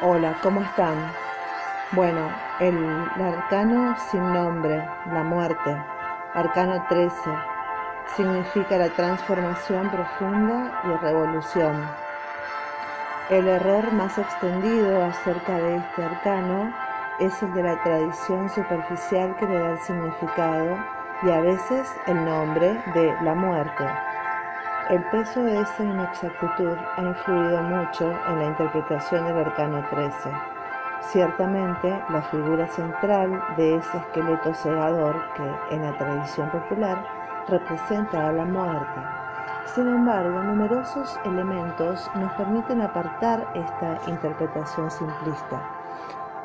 Hola, ¿cómo están? Bueno, el, arcano sin nombre, la muerte, arcano 13, significa la transformación profunda y revolución. El error más extendido acerca de este arcano es el de la tradición superficial que le da el significado y a veces el nombre de la muerte. El peso de esa inexactitud ha influido mucho en la interpretación del arcano 13. Ciertamente, la figura central de ese esqueleto segador que en la tradición popular representa a la muerte. Sin embargo, numerosos elementos nos permiten apartar esta interpretación simplista.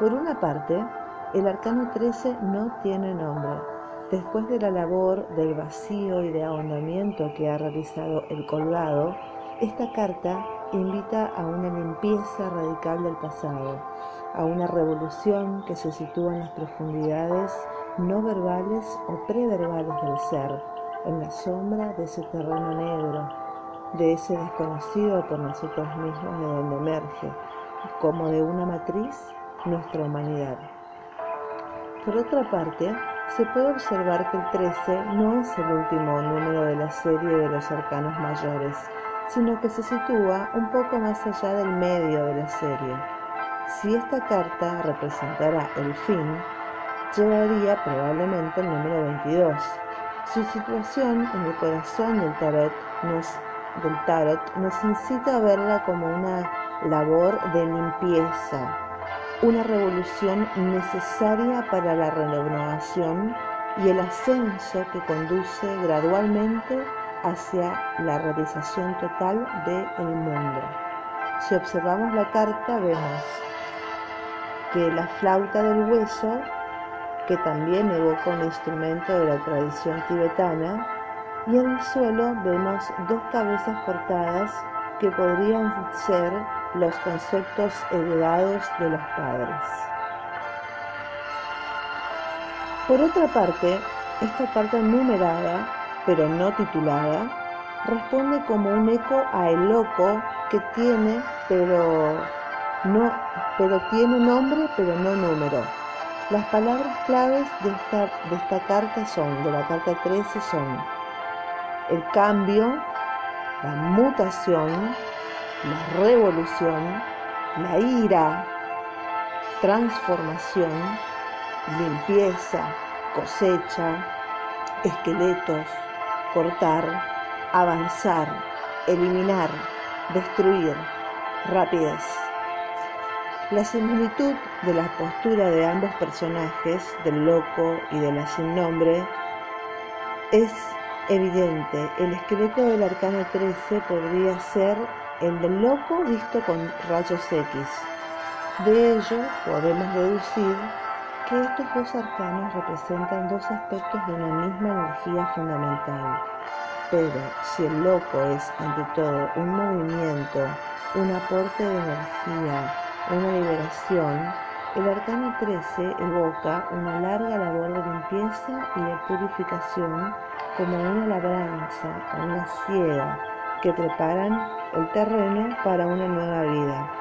Por una parte, el arcano 13 no tiene nombre, Después de la labor del vacío y de ahondamiento que ha realizado el colgado, esta carta invita a una limpieza radical del pasado, a una revolución que se sitúa en las profundidades no verbales o preverbales del ser, en la sombra de ese terreno negro, de ese desconocido por nosotros mismos de donde emerge, como de una matriz, nuestra humanidad. Por otra parte, se puede observar que el 13 no es el último número de la serie de los arcanos mayores, sino que se sitúa un poco más allá del medio de la serie. Si esta carta representara el fin, llevaría probablemente el número 22. Su situación en el corazón del tarot nos, del tarot nos incita a verla como una labor de limpieza, una revolución necesaria para la renovación y el ascenso que conduce gradualmente hacia la realización total del mundo. Si observamos la carta vemos que la flauta del hueso, que también evoca un instrumento de la tradición tibetana, y en el suelo vemos dos cabezas cortadas que podrían ser los conceptos heredados de los padres. Por otra parte, esta carta numerada, pero no titulada, responde como un eco a el loco que tiene, pero no, pero tiene nombre, pero no número. Las palabras claves de esta, de esta carta son, de la carta 13 son el cambio, la mutación, la revolución, la ira, transformación, limpieza, cosecha, esqueletos, cortar, avanzar, eliminar, destruir, rapidez. La similitud de la postura de ambos personajes, del loco y de la sin nombre, es evidente. El esqueleto del arcano 13 podría ser el del loco visto con rayos X. De ello podemos deducir que estos dos arcanos representan dos aspectos de una misma energía fundamental. Pero si el loco es ante todo un movimiento, un aporte de energía, una liberación, el arcano 13 evoca una larga labor de limpieza y de purificación como una labranza una ciega que preparan el terreno para una nueva vida.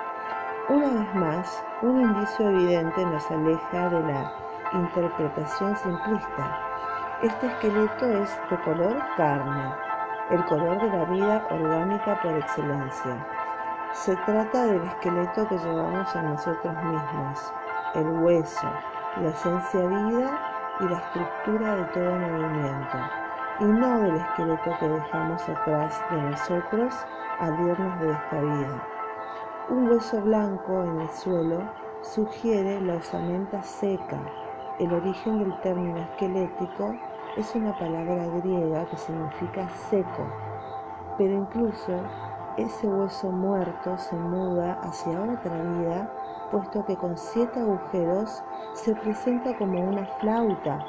Una vez más, un indicio evidente nos aleja de la interpretación simplista. Este esqueleto es de color carne, el color de la vida orgánica por excelencia. Se trata del esqueleto que llevamos en nosotros mismos, el hueso, la esencia vida y la estructura de todo movimiento, y no del esqueleto que dejamos atrás de nosotros al irnos de esta vida. Un hueso blanco en el suelo sugiere la osamenta seca. El origen del término esquelético es una palabra griega que significa seco, pero incluso ese hueso muerto se muda hacia otra vida, puesto que con siete agujeros se presenta como una flauta,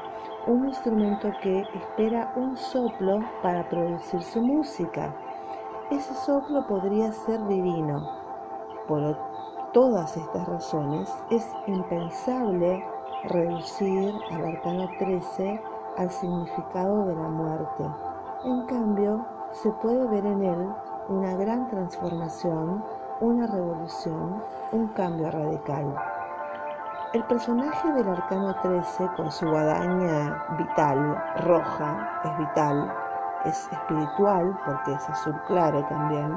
un instrumento que espera un soplo para producir su música. Ese soplo podría ser divino. Por todas estas razones es impensable reducir al arcano 13 al significado de la muerte. En cambio, se puede ver en él una gran transformación una revolución, un cambio radical. El personaje del arcano 13 con su guadaña vital, roja, es vital, es espiritual porque es azul claro también,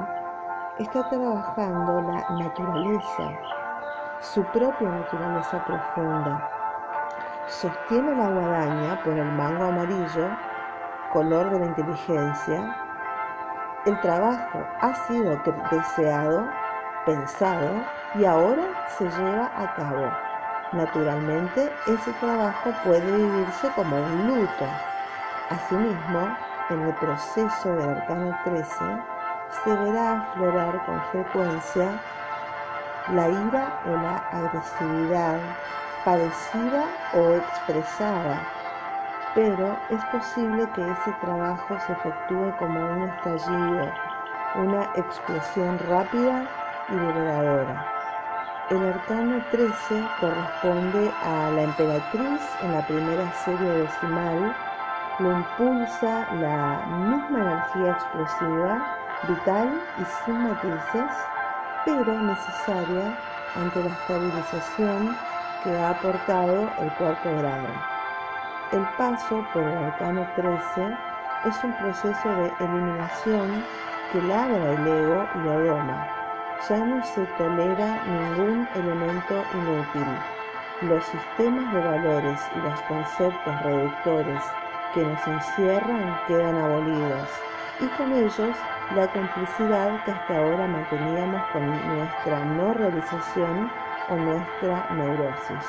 está trabajando la naturaleza, su propia naturaleza profunda. Sostiene la guadaña por el mango amarillo, color de la inteligencia. El trabajo ha sido deseado, pensado y ahora se lleva a cabo. Naturalmente, ese trabajo puede vivirse como un luto. Asimismo, en el proceso del arcano 13 se verá aflorar con frecuencia la ira o la agresividad padecida o expresada, pero es posible que ese trabajo se efectúe como un estallido, una explosión rápida y liberadora. El arcano 13 corresponde a la emperatriz en la primera serie decimal, lo impulsa la misma energía explosiva, vital y sin matices, pero necesaria ante la estabilización que ha aportado el cuarto grado. El paso por el arcano 13 es un proceso de eliminación que labra el ego y lo doma. Ya no se tolera ningún elemento inútil. Los sistemas de valores y los conceptos reductores que nos encierran quedan abolidos y con ellos la complicidad que hasta ahora manteníamos con nuestra no realización o nuestra neurosis.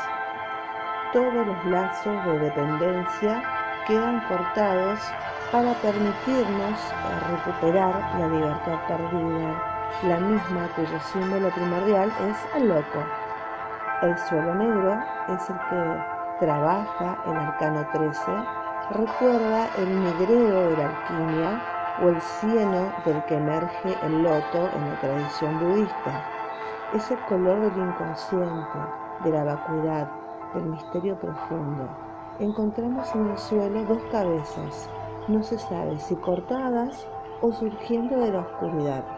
Todos los lazos de dependencia quedan cortados para permitirnos recuperar la libertad perdida, la misma cuyo símbolo primordial es el loco. El suelo negro es el que trabaja el arcano 13, recuerda el negreo de la alquimia o el cieno del que emerge el loto en la tradición budista. Es el color del inconsciente, de la vacuidad, del misterio profundo. Encontramos en el suelo dos cabezas, no se sabe si cortadas o surgiendo de la oscuridad.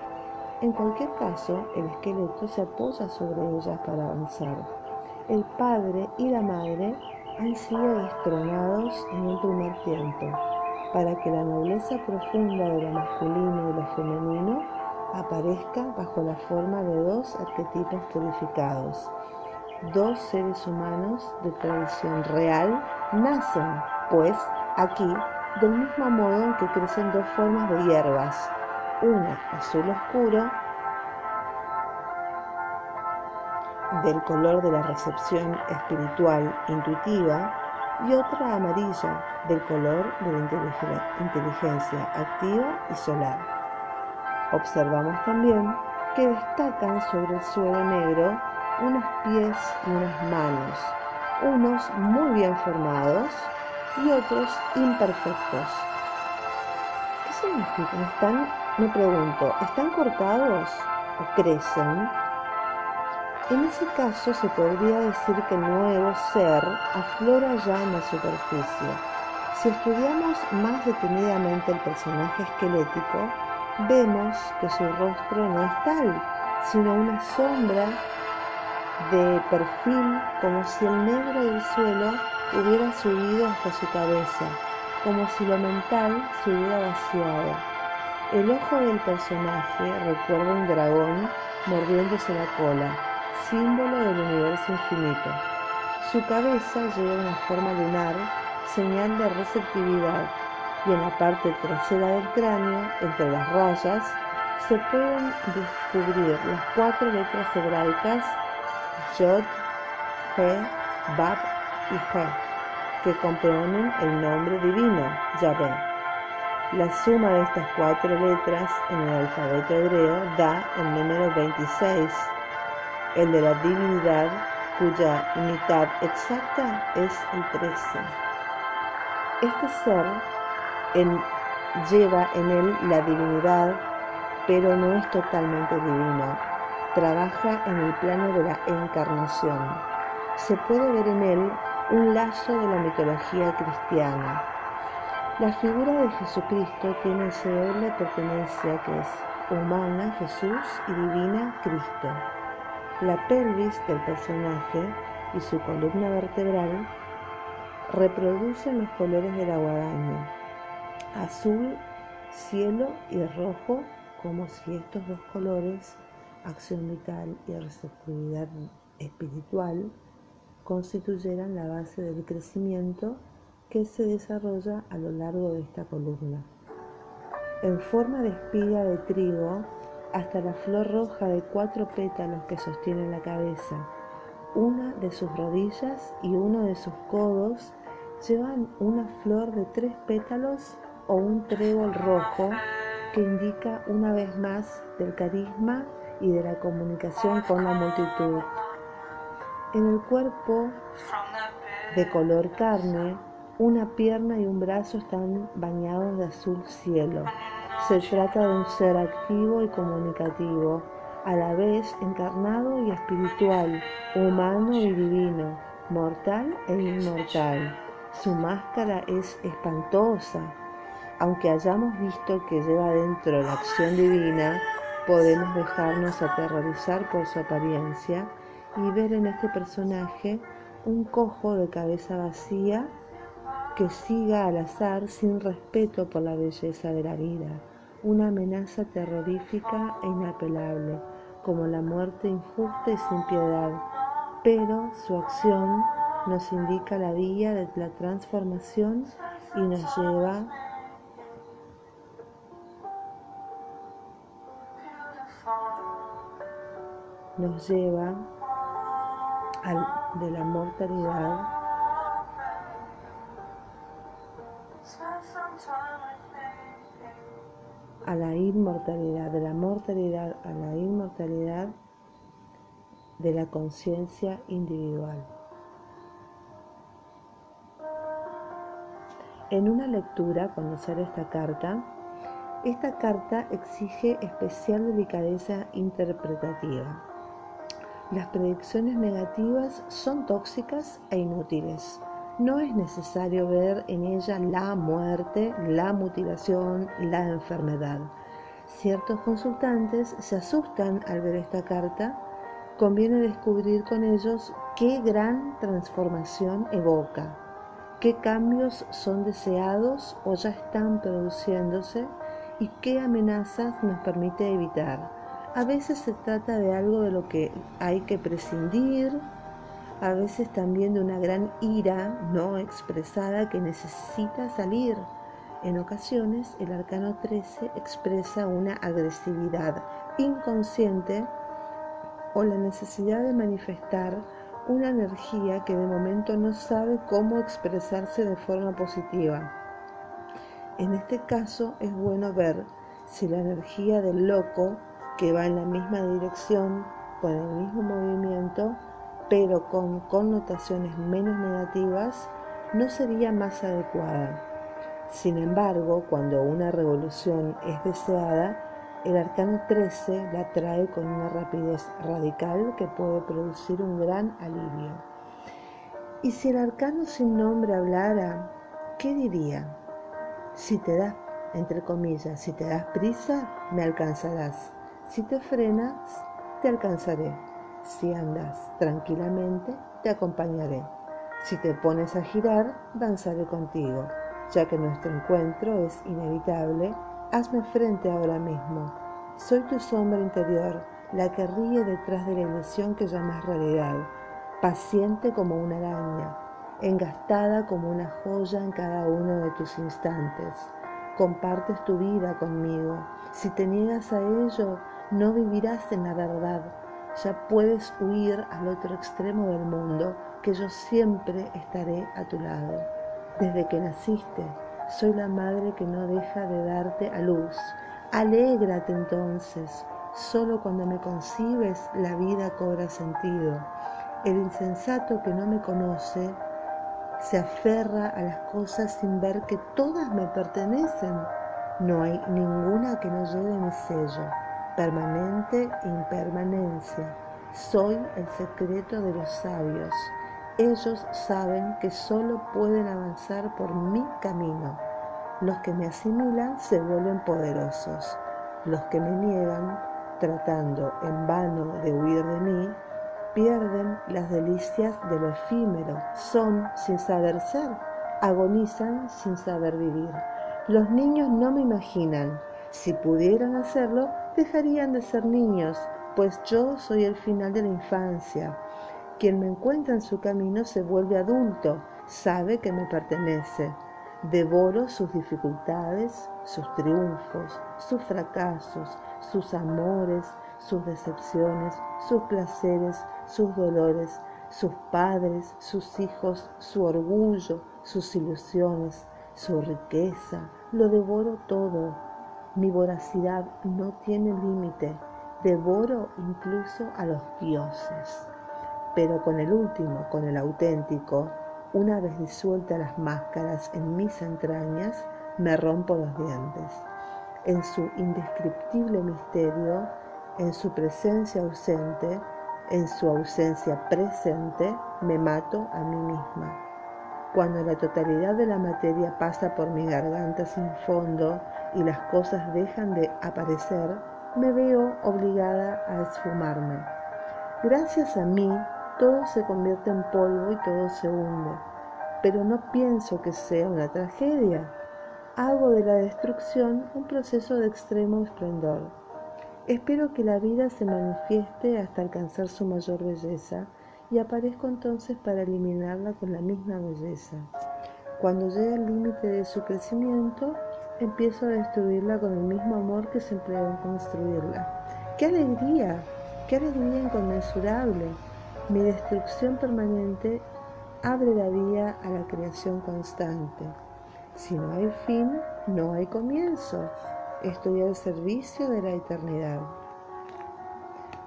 En cualquier caso, el esqueleto se apoya sobre ellas para avanzar. El padre y la madre han sido destronados en un primer tiempo para que la nobleza profunda de lo masculino y lo femenino aparezca bajo la forma de dos arquetipos purificados. Dos seres humanos de tradición real nacen, pues, aquí, del mismo modo en que crecen dos formas de hierbas, una azul oscuro, del color de la recepción espiritual intuitiva, y otra amarilla del color de la inteligencia activa y solar. Observamos también que destacan sobre el suelo negro unos pies y unas manos, unos muy bien formados y otros imperfectos. ¿Qué significa? ¿Están, me pregunto, ¿están cortados o crecen? En ese caso se podría decir que el nuevo ser aflora ya en la superficie. Si estudiamos más detenidamente el personaje esquelético, vemos que su rostro no es tal, sino una sombra de perfil como si el negro del suelo hubiera subido hasta su cabeza, como si lo mental se hubiera vaciado. El ojo del personaje recuerda un dragón mordiéndose la cola símbolo del universo infinito. Su cabeza lleva una forma lunar, señal de receptividad, y en la parte trasera del cráneo, entre las rayas, se pueden descubrir las cuatro letras hebraicas Yod, He, Bab y He, que componen el nombre divino, Yahvé. La suma de estas cuatro letras en el alfabeto hebreo da el número 26 el de la divinidad cuya unidad exacta es el 13. Este ser lleva en él la divinidad, pero no es totalmente divino. Trabaja en el plano de la encarnación. Se puede ver en él un lazo de la mitología cristiana. La figura de Jesucristo tiene esa doble pertenencia que es humana Jesús y divina Cristo. La pelvis del personaje y su columna vertebral reproducen los colores de la guadaña, azul, cielo y rojo, como si estos dos colores, acción vital y receptividad espiritual, constituyeran la base del crecimiento que se desarrolla a lo largo de esta columna. En forma de espiga de trigo, hasta la flor roja de cuatro pétalos que sostiene la cabeza, una de sus rodillas y uno de sus codos llevan una flor de tres pétalos o un trébol rojo que indica una vez más del carisma y de la comunicación con la multitud. En el cuerpo de color carne, una pierna y un brazo están bañados de azul cielo. Se trata de un ser activo y comunicativo, a la vez encarnado y espiritual, humano y divino, mortal e inmortal. Su máscara es espantosa. Aunque hayamos visto que lleva dentro la acción divina, podemos dejarnos aterrorizar por su apariencia y ver en este personaje un cojo de cabeza vacía que siga al azar sin respeto por la belleza de la vida, una amenaza terrorífica e inapelable, como la muerte injusta y sin piedad, pero su acción nos indica la vía de la transformación y nos lleva nos lleva de la mortalidad a la inmortalidad, de la mortalidad a la inmortalidad de la conciencia individual. En una lectura, conocer esta carta, esta carta exige especial delicadeza interpretativa. Las predicciones negativas son tóxicas e inútiles. No es necesario ver en ella la muerte, la mutilación, la enfermedad. Ciertos consultantes se asustan al ver esta carta. Conviene descubrir con ellos qué gran transformación evoca, qué cambios son deseados o ya están produciéndose y qué amenazas nos permite evitar. A veces se trata de algo de lo que hay que prescindir, a veces también de una gran ira no expresada que necesita salir. En ocasiones el arcano 13 expresa una agresividad inconsciente o la necesidad de manifestar una energía que de momento no sabe cómo expresarse de forma positiva. En este caso es bueno ver si la energía del loco que va en la misma dirección, con el mismo movimiento, pero con connotaciones menos negativas, no sería más adecuada. Sin embargo, cuando una revolución es deseada, el arcano 13 la trae con una rapidez radical que puede producir un gran alivio. Y si el arcano sin nombre hablara, ¿qué diría? Si te das, entre comillas, si te das prisa, me alcanzarás. Si te frenas, te alcanzaré. Si andas tranquilamente, te acompañaré. Si te pones a girar, danzaré contigo. Ya que nuestro encuentro es inevitable, hazme frente ahora mismo. Soy tu sombra interior, la que ríe detrás de la ilusión que llamas realidad, paciente como una araña, engastada como una joya en cada uno de tus instantes. Compartes tu vida conmigo. Si te niegas a ello, no vivirás en la verdad. Ya puedes huir al otro extremo del mundo, que yo siempre estaré a tu lado. Desde que naciste, soy la madre que no deja de darte a luz. Alégrate entonces, solo cuando me concibes la vida cobra sentido. El insensato que no me conoce se aferra a las cosas sin ver que todas me pertenecen. No hay ninguna que no lleve mi sello permanente impermanencia. Soy el secreto de los sabios. Ellos saben que solo pueden avanzar por mi camino. Los que me asimilan se vuelven poderosos. Los que me niegan, tratando en vano de huir de mí, pierden las delicias de lo efímero, son sin saber ser, agonizan sin saber vivir. Los niños no me imaginan, si pudieran hacerlo, dejarían de ser niños, pues yo soy el final de la infancia. Quien me encuentra en su camino se vuelve adulto, sabe que me pertenece. Devoro sus dificultades, sus triunfos, sus fracasos, sus amores, sus decepciones, sus placeres, sus dolores, sus padres, sus hijos, su orgullo, sus ilusiones, su riqueza. Lo devoro todo. Mi voracidad no tiene límite. Devoro incluso a los dioses. Pero con el último, con el auténtico, una vez disueltas las máscaras en mis entrañas, me rompo los dientes. En su indescriptible misterio, en su presencia ausente, en su ausencia presente, me mato a mí misma. Cuando la totalidad de la materia pasa por mi garganta sin fondo y las cosas dejan de aparecer, me veo obligada a esfumarme. Gracias a mí, todo se convierte en polvo y todo se hunde. Pero no pienso que sea una tragedia. Hago de la destrucción un proceso de extremo esplendor. Espero que la vida se manifieste hasta alcanzar su mayor belleza y aparezco entonces para eliminarla con la misma belleza. Cuando llega al límite de su crecimiento, empiezo a destruirla con el mismo amor que se empleó en construirla. ¡Qué alegría! ¡Qué alegría inconmensurable! Mi destrucción permanente abre la vía a la creación constante. Si no hay fin, no hay comienzo. Estoy al servicio de la eternidad.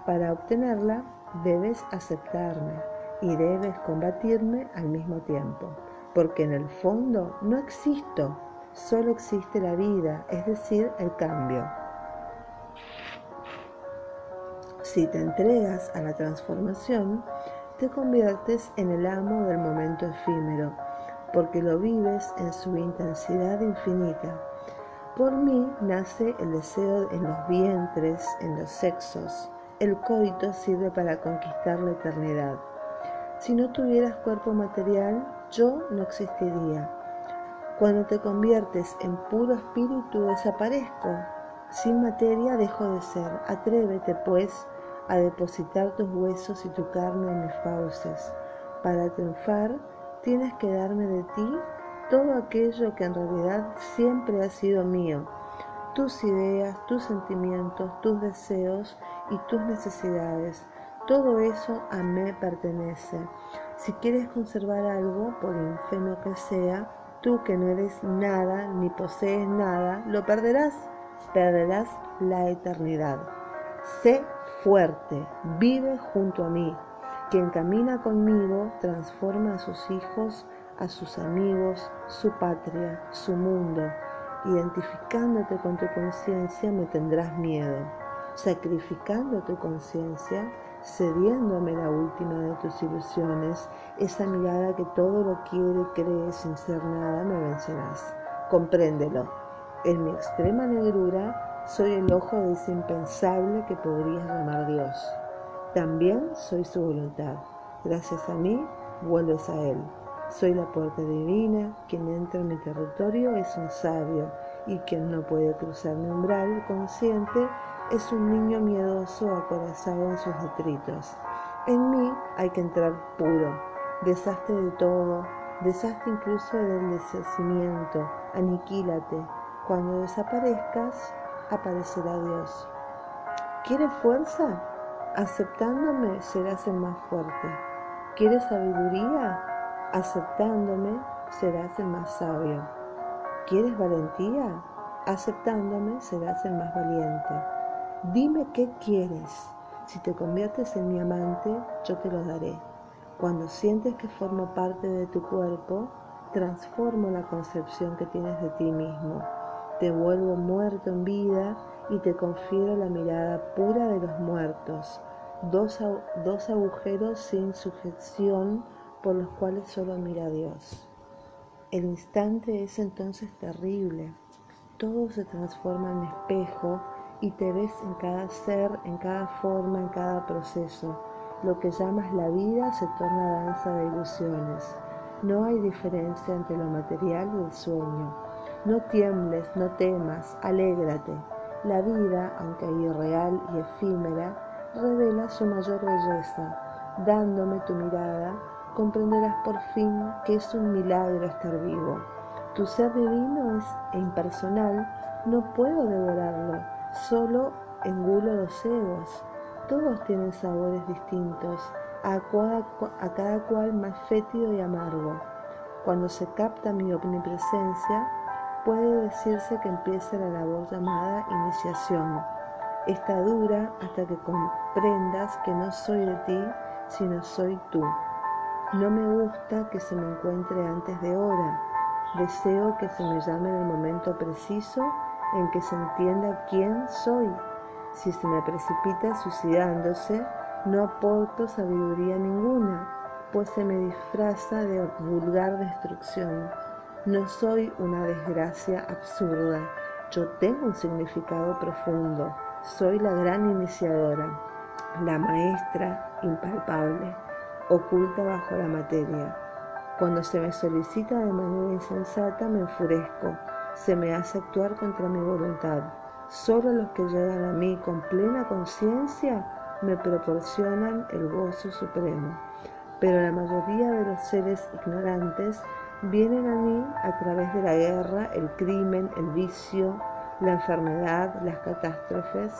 Para obtenerla, debes aceptarme y debes combatirme al mismo tiempo, porque en el fondo no existo, solo existe la vida, es decir, el cambio. Si te entregas a la transformación, te conviertes en el amo del momento efímero, porque lo vives en su intensidad infinita. Por mí nace el deseo en los vientres, en los sexos. El coito sirve para conquistar la eternidad. Si no tuvieras cuerpo material, yo no existiría. Cuando te conviertes en puro espíritu, desaparezco. Sin materia dejo de ser. Atrévete, pues, a depositar tus huesos y tu carne en mis fauces. Para triunfar, tienes que darme de ti todo aquello que en realidad siempre ha sido mío, tus ideas, tus sentimientos, tus deseos y tus necesidades. Todo eso a mí pertenece. Si quieres conservar algo, por infame que sea, tú que no eres nada ni posees nada, lo perderás. Perderás la eternidad. Sé fuerte, vive junto a mí. Quien camina conmigo transforma a sus hijos, a sus amigos, su patria, su mundo. Identificándote con tu conciencia me tendrás miedo. Sacrificando tu conciencia, cediéndome la última de tus ilusiones, esa mirada que todo lo quiere y cree sin ser nada, me vencerás. Compréndelo. En mi extrema negrura soy el ojo de ese impensable que podrías llamar Dios. También soy su voluntad. Gracias a mí, vuelves a Él. Soy la puerta divina, quien entra en mi territorio es un sabio, y quien no puede cruzar mi umbral consciente es un niño miedoso acorazado en sus detritos. En mí hay que entrar puro, deshazte de todo, deshazte incluso del deshacimiento, aniquílate. Cuando desaparezcas, aparecerá Dios. ¿Quieres fuerza? Aceptándome serás el más fuerte. ¿Quieres sabiduría? Aceptándome serás el más sabio. ¿Quieres valentía? Aceptándome serás el más valiente. Dime qué quieres. Si te conviertes en mi amante, yo te lo daré. Cuando sientes que formo parte de tu cuerpo, transformo la concepción que tienes de ti mismo te vuelvo muerto en vida y te confiero la mirada pura de los muertos, dos, dos agujeros sin sujeción por los cuales solo mira Dios. El instante es entonces terrible, todo se transforma en espejo y te ves en cada ser, en cada forma, en cada proceso. Lo que llamas la vida se torna danza de ilusiones. No hay diferencia entre lo material y el sueño. No tiembles, no temas, alégrate. La vida, aunque irreal y efímera, revela su mayor belleza. Dándome tu mirada, comprenderás por fin que es un milagro estar vivo. Tu ser divino es impersonal, no puedo devorarlo, solo engulo los egos. Todos tienen sabores distintos, a cada, cual más fétido y amargo. Cuando se capta mi omnipresencia, puede decirse que empieza la labor llamada iniciación. Esta dura hasta que comprendas que no soy de ti, sino soy tú. No me gusta que se me encuentre antes de hora. Deseo que se me llame en el momento preciso en que se entienda quién soy. Si se me precipita suicidándose, no aporto sabiduría ninguna, pues se me disfraza de vulgar destrucción. No soy una desgracia absurda, yo tengo un significado profundo. Soy la gran iniciadora, la maestra impalpable, oculta bajo la materia. Cuando se me solicita de manera insensata me enfurezco, se me hace actuar contra mi voluntad. Solo los que llegan a mí con plena conciencia me proporcionan el gozo supremo. Pero la mayoría de los seres ignorantes vienen a mí a través de la guerra, el crimen, el vicio, la enfermedad, las catástrofes.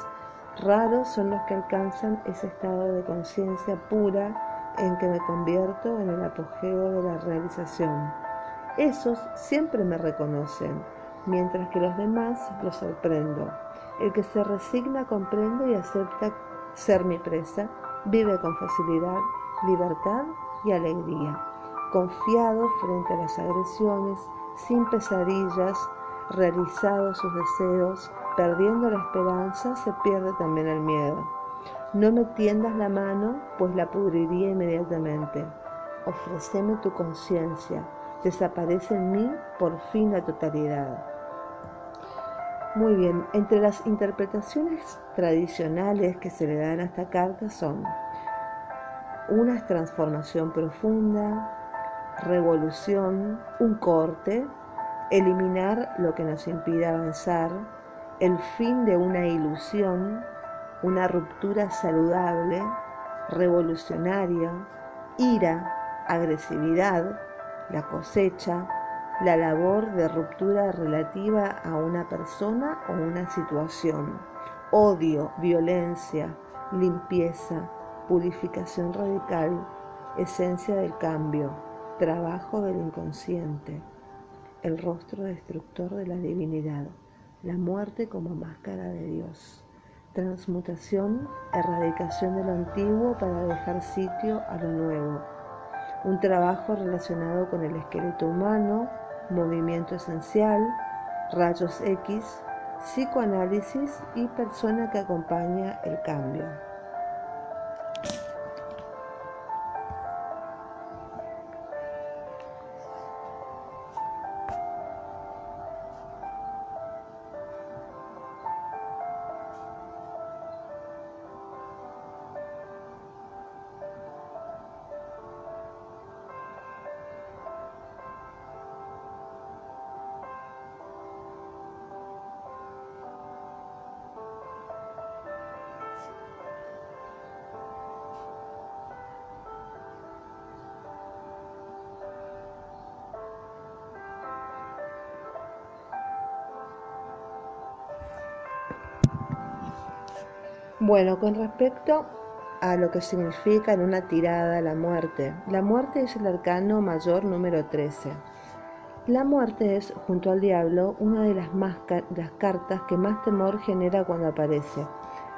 Raros son los que alcanzan ese estado de conciencia pura en que me convierto en el apogeo de la realización. Esos siempre me reconocen, mientras que los demás los sorprendo. El que se resigna comprende y acepta ser mi presa, vive con facilidad, libertad y alegría, confiado frente a las agresiones, sin pesadillas, realizados sus deseos, perdiendo la esperanza, se pierde también el miedo. No me tiendas la mano, pues la pudriría inmediatamente. Ofreceme tu conciencia, desaparece en mí por fin la totalidad. Muy bien, entre las interpretaciones tradicionales que se le dan a esta carta son una transformación profunda, revolución, un corte, eliminar lo que nos impide avanzar, el fin de una ilusión, una ruptura saludable, revolucionaria, ira, agresividad, la cosecha, la labor de ruptura relativa a una persona o una situación, odio, violencia, limpieza, purificación radical, esencia del cambio, trabajo del inconsciente, el rostro destructor de la divinidad, la muerte como máscara de Dios, transmutación, erradicación de lo antiguo para dejar sitio a lo nuevo, un trabajo relacionado con el esqueleto humano, movimiento esencial, rayos X, psicoanálisis y persona que acompaña el cambio. Bueno, con respecto a lo que significa en una tirada la muerte, la muerte es el arcano mayor número 13. La muerte es, junto al diablo, una de las, las cartas que más temor genera cuando aparece.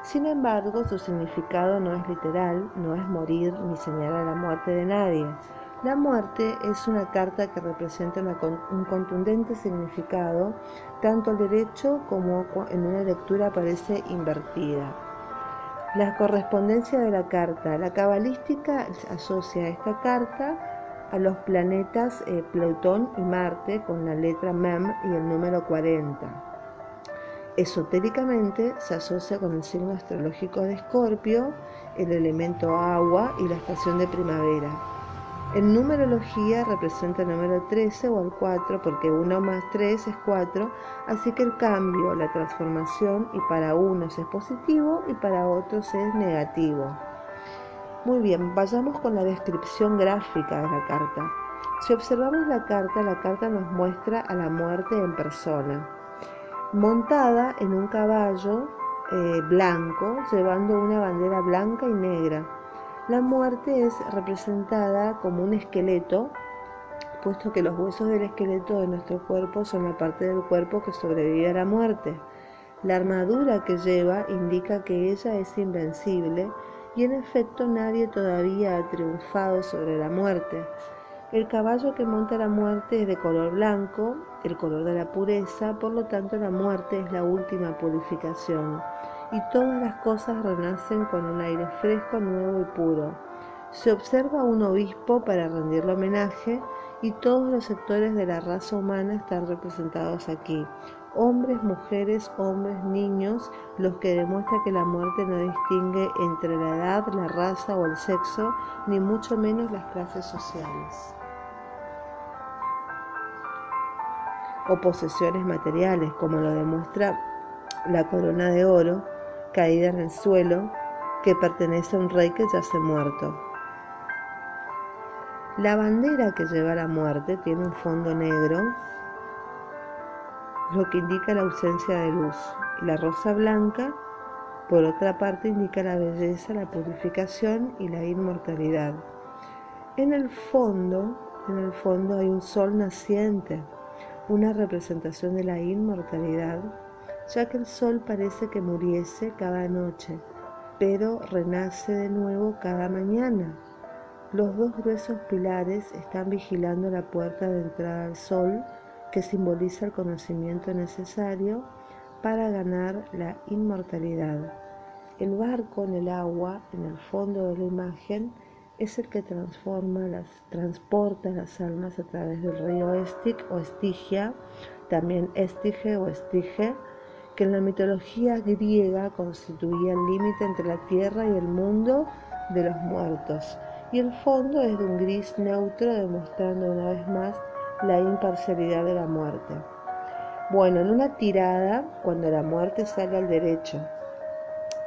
Sin embargo, su significado no es literal, no es morir ni señalar la muerte de nadie. La muerte es una carta que representa un contundente significado, tanto al derecho como en una lectura aparece invertida. La correspondencia de la carta. La cabalística asocia esta carta a los planetas eh, Plutón y Marte con la letra Mem y el número 40. Esotéricamente se asocia con el signo astrológico de Escorpio, el elemento agua y la estación de primavera. En numerología representa el número 13 o el 4 porque 1 más 3 es 4, así que el cambio, la transformación y para unos es positivo y para otros es negativo. Muy bien, vayamos con la descripción gráfica de la carta. Si observamos la carta, la carta nos muestra a la muerte en persona, montada en un caballo eh, blanco, llevando una bandera blanca y negra la muerte es representada como un esqueleto, puesto que los huesos del esqueleto de nuestro cuerpo son la parte del cuerpo que sobrevive a la muerte. La armadura que lleva indica que ella es invencible y en efecto nadie todavía ha triunfado sobre la muerte. El caballo que monta la muerte es de color blanco, el color de la pureza, por lo tanto la muerte es la última purificación y todas las cosas renacen con un aire fresco, nuevo y puro. Se observa un obispo para rendirle homenaje y todos los sectores de la raza humana están representados aquí. Hombres, mujeres, hombres, niños, los que demuestra que la muerte no distingue entre la edad, la raza o el sexo, ni mucho menos las clases sociales. O posesiones materiales, como lo demuestra la corona de oro, caída en el suelo que pertenece a un rey que ya se muerto. La bandera que lleva la muerte tiene un fondo negro, lo que indica la ausencia de luz. La rosa blanca, por otra parte, indica la belleza, la purificación y la inmortalidad. En el fondo, en el fondo hay un sol naciente, una representación de la inmortalidad ya que el sol parece que muriese cada noche, pero renace de nuevo cada mañana. Los dos gruesos pilares están vigilando la puerta de entrada al sol, que simboliza el conocimiento necesario para ganar la inmortalidad. El barco en el agua, en el fondo de la imagen, es el que transporta las almas a través del río Estic o Estigia, también Estige o Estige, que en la mitología griega constituía el límite entre la tierra y el mundo de los muertos, y el fondo es de un gris neutro demostrando una vez más la imparcialidad de la muerte. Bueno, en una tirada, cuando la muerte sale al derecho,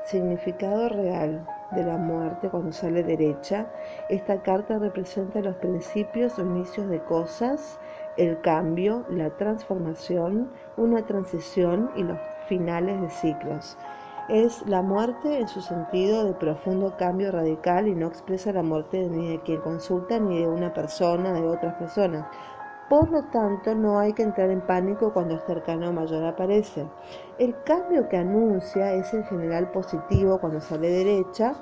significado real de la muerte cuando sale derecha, esta carta representa los principios o inicios de cosas, el cambio, la transformación, una transición y los finales de ciclos. Es la muerte en su sentido de profundo cambio radical y no expresa la muerte ni de quien consulta ni de una persona, de otras personas. Por lo tanto, no hay que entrar en pánico cuando el cercano mayor aparece. El cambio que anuncia es en general positivo cuando sale derecha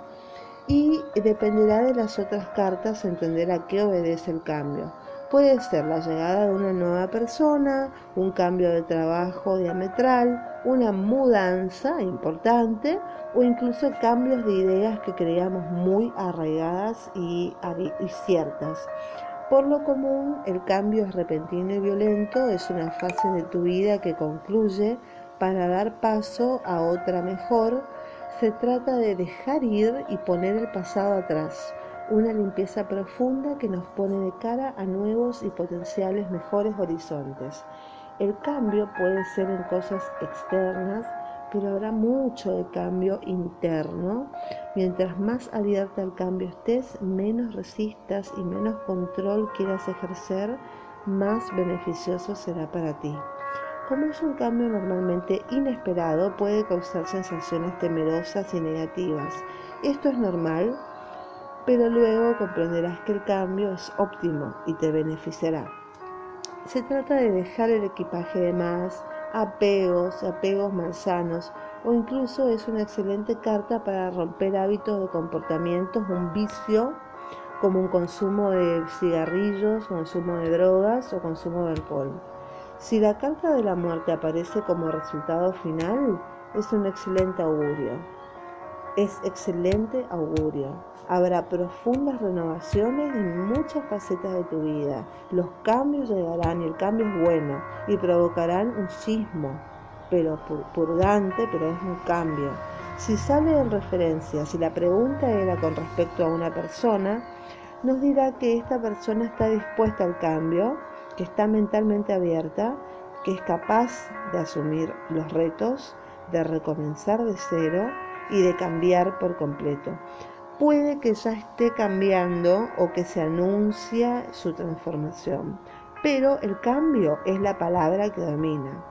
y dependerá de las otras cartas entender a qué obedece el cambio. Puede ser la llegada de una nueva persona, un cambio de trabajo diametral, una mudanza importante o incluso cambios de ideas que creíamos muy arraigadas y, ciertas. Por lo común, el cambio es repentino y violento, es una fase de tu vida que concluye para dar paso a otra mejor. Se trata de dejar ir y poner el pasado atrás una limpieza profunda que nos pone de cara a nuevos y potenciales mejores horizontes. El cambio puede ser en cosas externas, pero habrá mucho de cambio interno. Mientras más abierta al cambio estés, menos resistas y menos control quieras ejercer, más beneficioso será para ti. Como es un cambio normalmente inesperado, puede causar sensaciones temerosas y negativas. Esto es normal, pero luego comprenderás que el cambio es óptimo y te beneficiará. Se trata de dejar el equipaje de más, apegos, apegos malsanos, o incluso es una excelente carta para romper hábitos de comportamientos, un vicio como un consumo de cigarrillos, consumo de drogas o consumo de alcohol. Si la carta de la muerte aparece como resultado final, es un excelente augurio. Es excelente augurio. Habrá profundas renovaciones en muchas facetas de tu vida. Los cambios llegarán y el cambio es bueno y provocarán un sismo. pero purgante, pero es un cambio. Si sale en referencia, si la pregunta era con respecto a una persona, nos dirá que esta persona está dispuesta al cambio, que está mentalmente abierta, que es capaz de asumir los retos, de recomenzar de cero y de cambiar por completo. Puede que ya esté cambiando o que se anuncia su transformación, pero el cambio es la palabra que domina.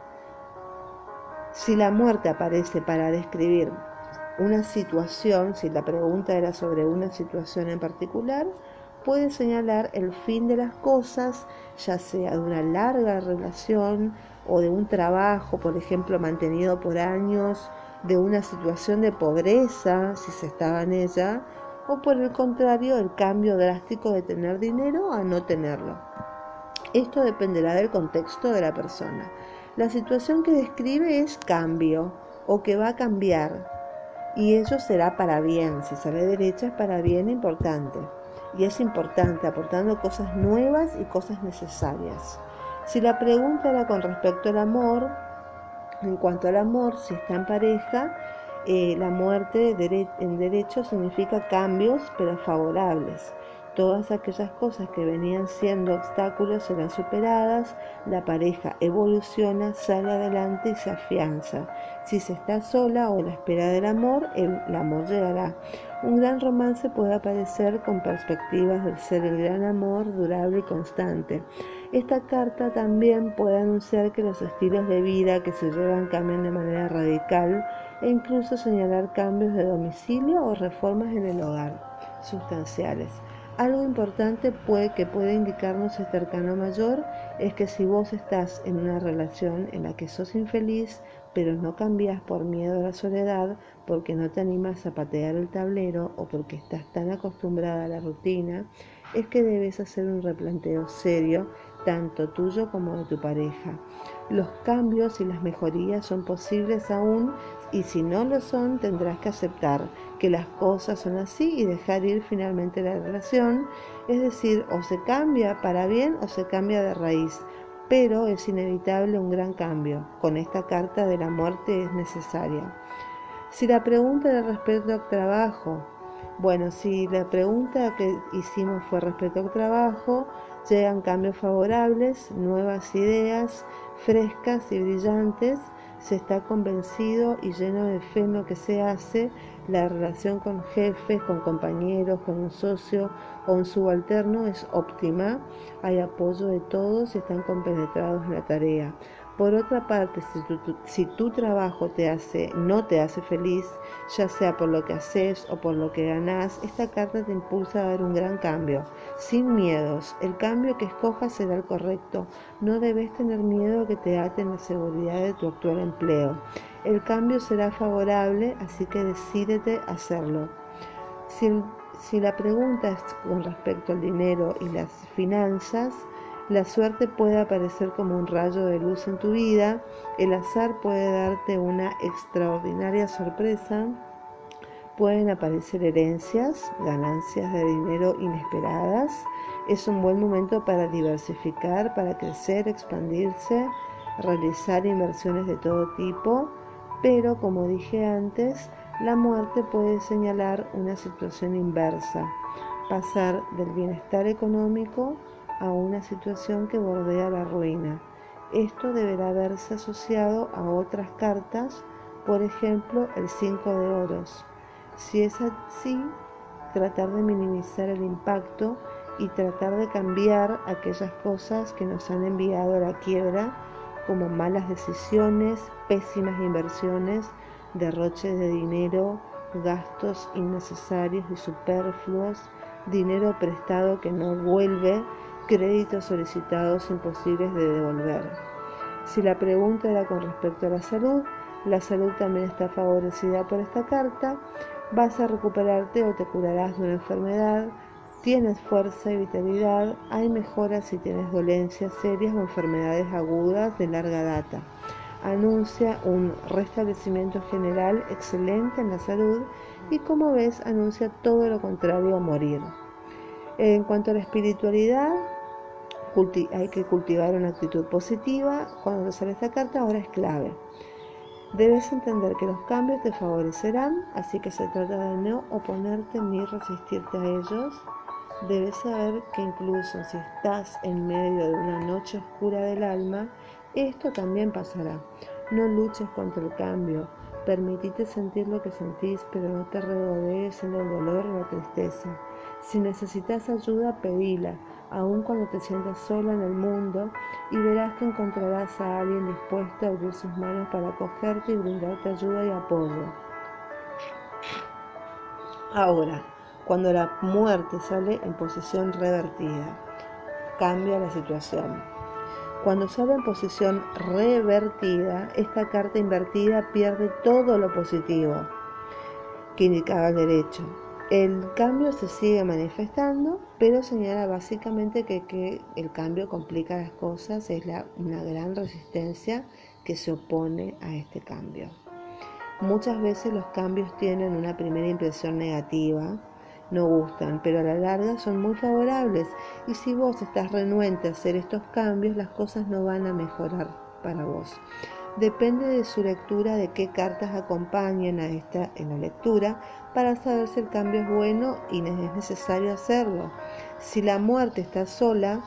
Si la muerte aparece para describir una situación, si la pregunta era sobre una situación en particular, puede señalar el fin de las cosas, ya sea de una larga relación o de un trabajo, por ejemplo, mantenido por años, de una situación de pobreza, si se estaba en ella, o por el contrario, el cambio drástico de tener dinero a no tenerlo. Esto dependerá del contexto de la persona. La situación que describe es cambio o que va a cambiar y ello será para bien, si sale derecha es para bien importante y es importante, aportando cosas nuevas y cosas necesarias. Si la pregunta era con respecto al amor, en cuanto al amor, si está en pareja, eh, la muerte en derecho significa cambios, pero favorables. Todas aquellas cosas que venían siendo obstáculos serán superadas, la pareja evoluciona, sale adelante y se afianza. Si se está sola o la espera del amor, el, amor llegará. Un gran romance puede aparecer con perspectivas del ser el gran amor durable y constante. Esta carta también puede anunciar que los estilos de vida que se llevan cambian de manera radical e incluso señalar cambios de domicilio o reformas en el hogar sustanciales. Algo importante que puede indicarnos este arcano mayor es que si vos estás en una relación en la que sos infeliz, pero no cambias por miedo a la soledad, porque no te animas a patear el tablero o porque estás tan acostumbrada a la rutina, es que debes hacer un replanteo serio, tanto tuyo como de tu pareja. Los cambios y las mejorías son posibles aún y si no lo son tendrás que aceptar que las cosas son así y dejar ir finalmente la relación, es decir, o se cambia para bien o se cambia de raíz, pero es inevitable un gran cambio. Con esta carta de la muerte es necesaria. Si la pregunta era respecto al trabajo, bueno, si la pregunta que hicimos fue respecto al trabajo, llegan cambios favorables, nuevas ideas frescas y brillantes, se está convencido y lleno de fe en lo que se hace, la relación con jefes, con compañeros, con un socio o un subalterno es óptima, hay apoyo de todos y están compenetrados en la tarea. Por otra parte, si tu, trabajo te hace, no te hace feliz, ya sea por lo que haces o por lo que ganas, esta carta te impulsa a dar un gran cambio, sin miedos. El cambio que escojas será el correcto. No debes tener miedo que te aten la seguridad de tu actual empleo. El cambio será favorable, así que decídete hacerlo. Si, si la pregunta es con respecto al dinero y las finanzas, la suerte puede aparecer como un rayo de luz en tu vida, el azar puede darte una extraordinaria sorpresa, pueden aparecer herencias, ganancias de dinero inesperadas, es un buen momento para diversificar, para crecer, expandirse, realizar inversiones de todo tipo, pero como dije antes, la muerte puede señalar una situación inversa, pasar del bienestar económico a una situación que bordea la ruina. Esto deberá verse asociado a otras cartas, por ejemplo el 5 de oros. Si es así, tratar de minimizar el impacto y tratar de cambiar aquellas cosas que nos han enviado a la quiebra, como malas decisiones, pésimas inversiones, derroches de dinero, gastos innecesarios y superfluos, dinero prestado que no vuelve créditos solicitados imposibles de devolver. Si la pregunta era con respecto a la salud, la salud también está favorecida por esta carta. Vas a recuperarte o te curarás de una enfermedad. Tienes fuerza y vitalidad. Hay mejoras si tienes dolencias serias o enfermedades agudas de larga data. Anuncia un restablecimiento general excelente en la salud y como ves anuncia todo lo contrario a morir. En cuanto a la espiritualidad, hay que cultivar una actitud positiva. Cuando sale esta carta, ahora es clave. Debes entender que los cambios te favorecerán, así que se trata de no oponerte ni resistirte a ellos. Debes saber que incluso si estás en medio de una noche oscura del alma, esto también pasará. No luches contra el cambio. Permitite sentir lo que sentís, pero no te regodees en el dolor o la tristeza. Si necesitas ayuda, pedila aun cuando te sientas sola en el mundo, y verás que encontrarás a alguien dispuesto a abrir sus manos para acogerte y brindarte ayuda y apoyo. Ahora, cuando la muerte sale en posición revertida, cambia la situación. Cuando sale en posición revertida, esta carta invertida pierde todo lo positivo que indicaba el derecho el cambio se sigue manifestando, pero señala básicamente que, el cambio complica las cosas, es una gran resistencia que se opone a este cambio. Muchas veces los cambios tienen una primera impresión negativa, no gustan, pero a la larga son muy favorables y si vos estás renuente a hacer estos cambios, las cosas no van a mejorar para vos. Depende de su lectura de qué cartas acompañan a esta en la lectura para saber si el cambio es bueno y es necesario hacerlo. Si la muerte está sola,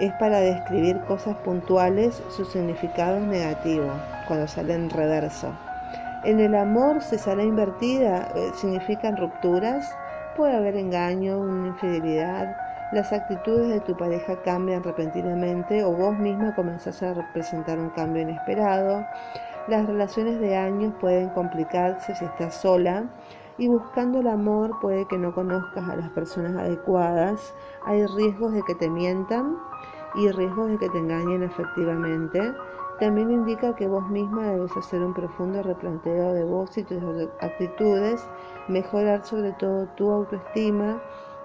es para describir cosas puntuales, su significado es negativo, cuando sale en reverso. En el amor, si sale invertida, eh, significan rupturas, puede haber engaño, una infidelidad, las actitudes de tu pareja cambian repentinamente o vos misma comenzás a representar un cambio inesperado. Las relaciones de años pueden complicarse si estás sola y buscando el amor puede que no conozcas a las personas adecuadas. Hay riesgos de que te mientan y riesgos de que te engañen efectivamente. También indica que vos misma debes hacer un profundo replanteo de vos y tus actitudes, mejorar sobre todo tu autoestima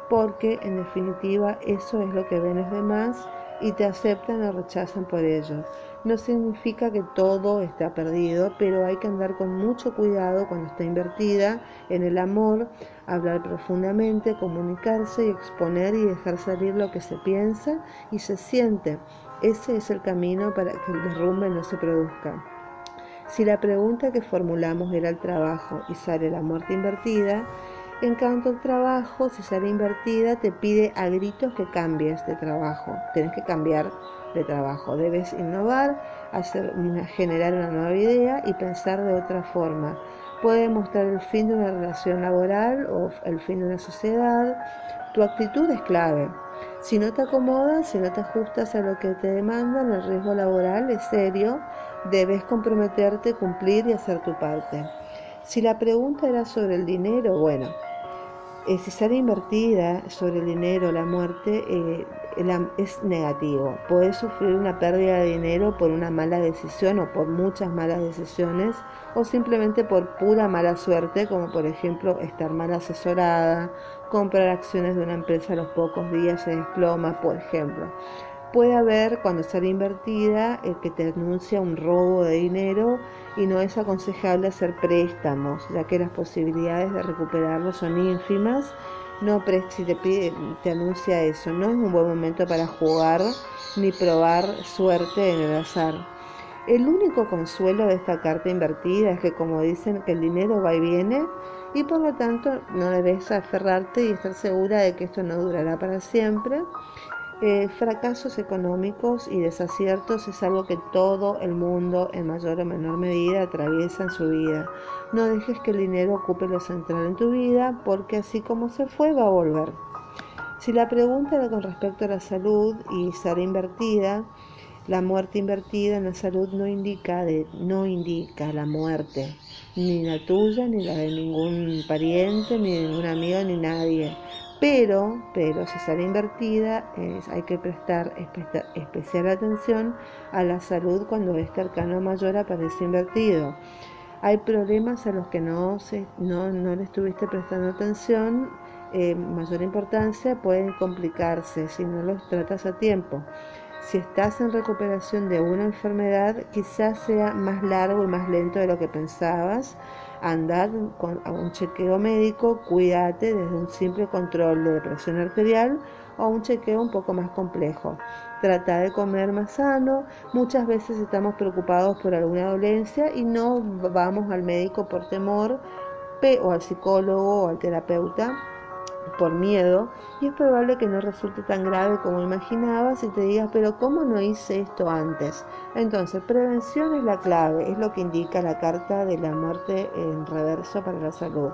porque en definitiva eso es lo que ven los demás y te aceptan o rechazan por ello. No significa que todo está perdido, pero hay que andar con mucho cuidado cuando está invertida en el amor, hablar profundamente, comunicarse y exponer y dejar salir lo que se piensa y se siente. Ese es el camino para que el derrumbe no se produzca. Si la pregunta que formulamos era el trabajo y sale la muerte invertida, en cuanto al trabajo, si sale invertida, te pide a gritos que cambies de trabajo. Tienes que cambiar de trabajo. Debes innovar, hacer generar una nueva idea y pensar de otra forma. Puede mostrar el fin de una relación laboral o el fin de una sociedad. Tu actitud es clave. Si no te acomodas, si no te ajustas a lo que te demandan, el riesgo laboral es serio. Debes comprometerte, cumplir y hacer tu parte. Si la pregunta era sobre el dinero, bueno, eh, si sale invertida sobre el dinero, la muerte, eh, es negativo. Puedes sufrir una pérdida de dinero por una mala decisión o por muchas malas decisiones o simplemente por pura mala suerte, como por ejemplo estar mal asesorada, comprar acciones de una empresa a los pocos días se desploma, por ejemplo. Puede haber, cuando sale invertida, el que te anuncia un robo de dinero y no es aconsejable hacer préstamos, ya que las posibilidades de recuperarlo son ínfimas. No, si te, te anuncia eso, no es un buen momento para jugar ni probar suerte en el azar. El único consuelo de esta carta invertida es que como dicen que el dinero va y viene y por lo tanto no debes aferrarte y estar segura de que esto no durará para siempre eh, fracasos económicos y desaciertos es algo que todo el mundo en mayor o menor medida atraviesa en su vida. No dejes que el dinero ocupe lo central en tu vida porque así como se fue va a volver. Si la pregunta era con respecto a la salud y ser invertida, la muerte invertida en la salud no indica, de, no indica la muerte, ni la tuya, ni la de ningún pariente, ni de ninguna amiga, ni nadie. Pero, pero si sale invertida, hay que prestar especial atención a la salud cuando este arcano mayor aparece invertido. Hay problemas a los que no, no, no le estuviste prestando atención, eh, mayor importancia, pueden complicarse si no los tratas a tiempo. Si estás en recuperación de una enfermedad, quizás sea más largo y más lento de lo que pensabas. Andad a un chequeo médico, cuídate desde un simple control de presión arterial o un chequeo un poco más complejo. Trata de comer más sano. Muchas veces estamos preocupados por alguna dolencia y no vamos al médico por temor o al psicólogo o al terapeuta por miedo y es probable que no resulte tan grave como imaginabas y te digas, pero ¿cómo no hice esto antes? Entonces, prevención es la clave, es lo que indica la carta de la muerte en reverso para la salud.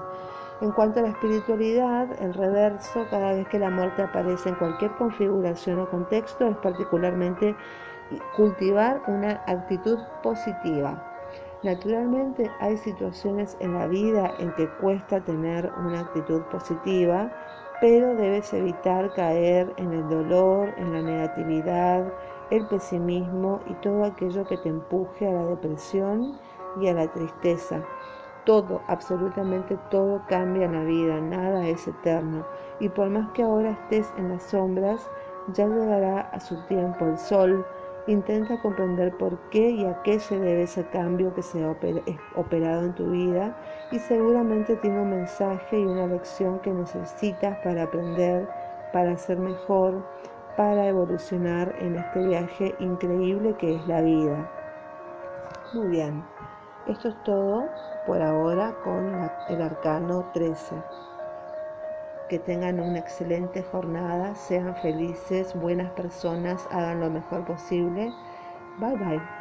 En cuanto a la espiritualidad, el reverso, cada vez que la muerte aparece en cualquier configuración o contexto, es particularmente cultivar una actitud positiva. Naturalmente hay situaciones en la vida en que cuesta tener una actitud positiva, pero debes evitar caer en el dolor, en la negatividad, el pesimismo y todo aquello que te empuje a la depresión y a la tristeza. Todo, absolutamente todo cambia en la vida, nada es eterno. Y por más que ahora estés en las sombras, ya llegará a su tiempo el sol, Intenta comprender por qué y a qué se debe ese cambio que se ha operado en tu vida y seguramente tiene un mensaje y una lección que necesitas para aprender, para ser mejor, para evolucionar en este viaje increíble que es la vida. Muy bien, esto es todo por ahora con el arcano 13 que tengan una excelente jornada, sean felices, buenas personas, hagan lo mejor posible. Bye bye.